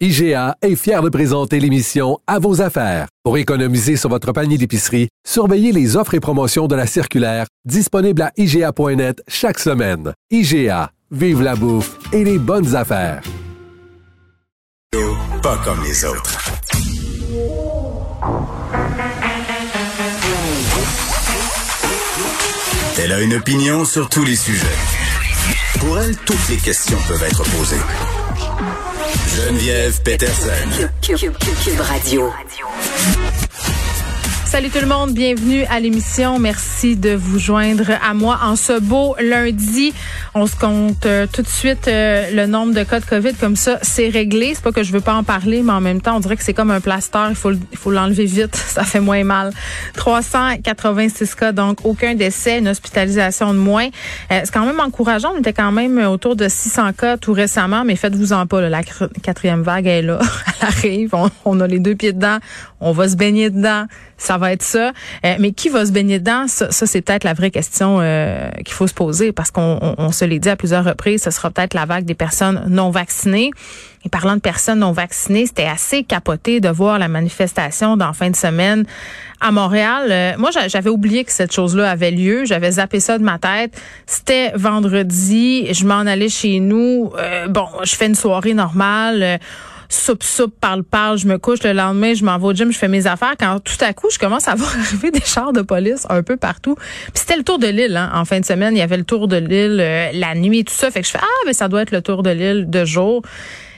IGA est fier de présenter l'émission À vos affaires. Pour économiser sur votre panier d'épicerie, surveillez les offres et promotions de la circulaire disponible à IGA.net chaque semaine. IGA, vive la bouffe et les bonnes affaires. Pas comme les autres. Elle a une opinion sur tous les sujets. Pour elle, toutes les questions peuvent être posées. Geneviève Peterson. Cube Radio. Salut tout le monde, bienvenue à l'émission. Merci de vous joindre à moi en ce beau lundi. On se compte euh, tout de suite euh, le nombre de cas de COVID comme ça, c'est réglé. C'est pas que je veux pas en parler, mais en même temps, on dirait que c'est comme un plaster. Il faut l'enlever vite, ça fait moins mal. 386 cas, donc aucun décès, une hospitalisation de moins. Euh, c'est quand même encourageant. On était quand même autour de 600 cas tout récemment, mais faites-vous en pas. Là, la quatrième vague est là, On, on a les deux pieds dedans. On va se baigner dedans ça va être ça. Euh, mais qui va se baigner dedans? Ça, c'est peut-être la vraie question euh, qu'il faut se poser parce qu'on on, se l'est dit à plusieurs reprises, ce sera peut-être la vague des personnes non vaccinées. Et parlant de personnes non vaccinées, c'était assez capoté de voir la manifestation dans fin de semaine à Montréal. Euh, moi, j'avais oublié que cette chose-là avait lieu. J'avais zappé ça de ma tête. C'était vendredi. Je m'en allais chez nous. bon, je fais une soirée normale soupe, soupe, parle, parle, je me couche le lendemain, je m'en vais au gym, je fais mes affaires. Quand tout à coup, je commence à voir arriver des chars de police un peu partout. Puis c'était le tour de l'île, hein. En fin de semaine, il y avait le tour de l'île euh, la nuit, tout ça. Fait que je fais, ah, ben ça doit être le tour de l'île de jour.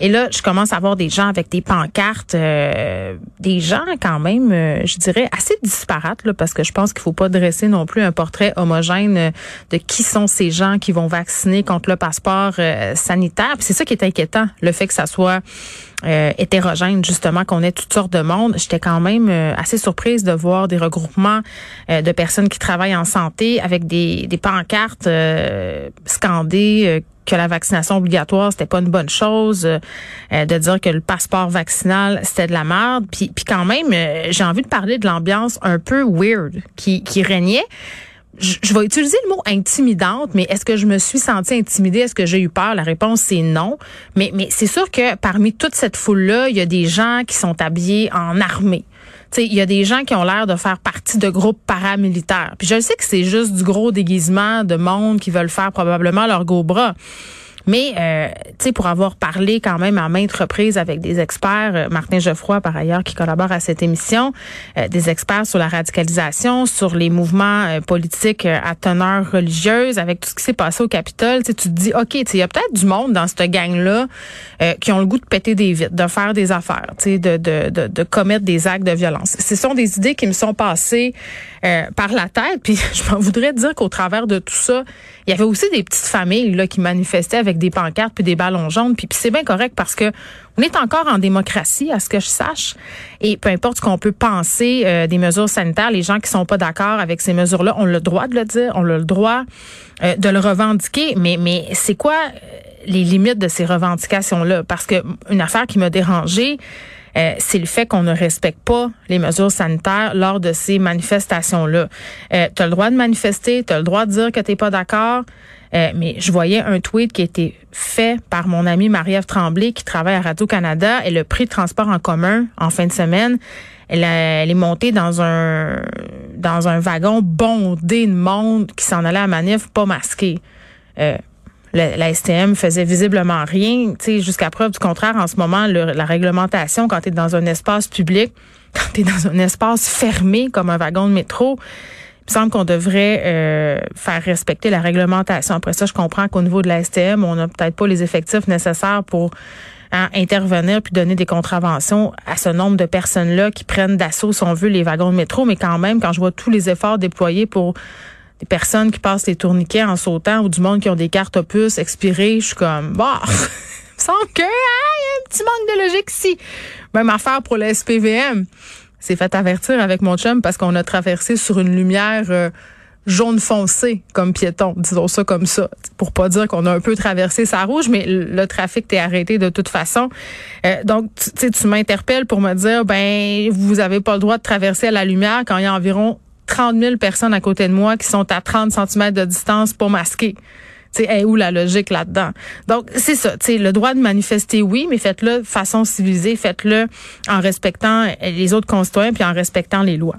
Et là, je commence à voir des gens avec des pancartes, euh, des gens quand même, euh, je dirais, assez disparates, là, parce que je pense qu'il faut pas dresser non plus un portrait homogène de qui sont ces gens qui vont vacciner contre le passeport sanitaire. Puis c'est ça qui est inquiétant, le fait que ça soit euh, hétérogène, justement, qu'on ait toutes sortes de monde. J'étais quand même euh, assez surprise de voir des regroupements euh, de personnes qui travaillent en santé avec des, des pancartes euh, scandées que la vaccination obligatoire c'était pas une bonne chose, de dire que le passeport vaccinal c'était de la merde, puis puis quand même j'ai envie de parler de l'ambiance un peu weird qui qui régnait je, vais utiliser le mot intimidante, mais est-ce que je me suis sentie intimidée? Est-ce que j'ai eu peur? La réponse, c'est non. Mais, mais c'est sûr que parmi toute cette foule-là, il y a des gens qui sont habillés en armée. Il y a des gens qui ont l'air de faire partie de groupes paramilitaires. Puis je sais que c'est juste du gros déguisement de monde qui veulent faire probablement leur gros bras. Mais, euh, tu sais, pour avoir parlé quand même à maintes reprises avec des experts, euh, Martin Geoffroy, par ailleurs, qui collabore à cette émission, euh, des experts sur la radicalisation, sur les mouvements euh, politiques à teneur religieuse, avec tout ce qui s'est passé au Capitole, tu te dis, OK, il y a peut-être du monde dans cette gang-là qui ont le goût de péter des vitres, de faire des affaires, de, de, de, de commettre des actes de violence. Ce sont des idées qui me sont passées par la tête, puis je voudrais dire qu'au travers de tout ça, il y avait aussi des petites familles là, qui manifestaient avec des pancartes puis des ballons jaunes. Puis, c'est bien correct parce que on est encore en démocratie, à ce que je sache. Et peu importe ce qu'on peut penser euh, des mesures sanitaires, les gens qui sont pas d'accord avec ces mesures-là ont le droit de le dire, ont le droit euh, de le revendiquer. Mais, mais c'est quoi euh, les limites de ces revendications-là? Parce que une affaire qui m'a dérangée, c'est le fait qu'on ne respecte pas les mesures sanitaires lors de ces manifestations-là. Euh, tu as le droit de manifester, tu as le droit de dire que tu pas d'accord. Euh, mais je voyais un tweet qui a été fait par mon amie Marie-Ève Tremblay qui travaille à Radio-Canada. Elle a pris le transport en commun en fin de semaine. Elle, est montée dans un dans un wagon bondé de monde qui s'en allait à manif pas masqué. Euh, la, STM faisait visiblement rien. Jusqu'à preuve du contraire, en ce moment, la réglementation, quand tu es dans un espace public, quand tu es dans un espace fermé comme un wagon de métro, il me semble qu'on devrait euh, faire respecter la réglementation. Après ça, je comprends qu'au niveau de la STM, on n'a peut-être pas les effectifs nécessaires pour hein, intervenir puis donner des contraventions à ce nombre de personnes-là qui prennent d'assaut, si on veut, les wagons de métro. Mais quand même, quand je vois tous les efforts déployés pour des personnes qui passent les tourniquets en sautant ou du monde qui ont des cartes opus expirées, je suis comme, bah, semble que, ah, y a un petit manque de logique ici. Même affaire pour le SPVM. C'est fait avertir avec mon chum parce qu'on a traversé sur une lumière, euh, jaune foncé comme piéton, disons ça comme ça, pour pas dire qu'on a un peu traversé sa rouge, mais le trafic t'est arrêté de toute façon. Euh, donc, tu tu m'interpelles pour me dire, ben, vous avez pas le droit de traverser à la lumière quand il y a environ 30 000 personnes à côté de moi qui sont à 30 cm de distance pour masquer. Tu où la logique là-dedans? Donc, c'est ça. Le droit de manifester, oui, mais faites-le de façon civilisée, faites-le en respectant les autres concitoyens puis en respectant les lois.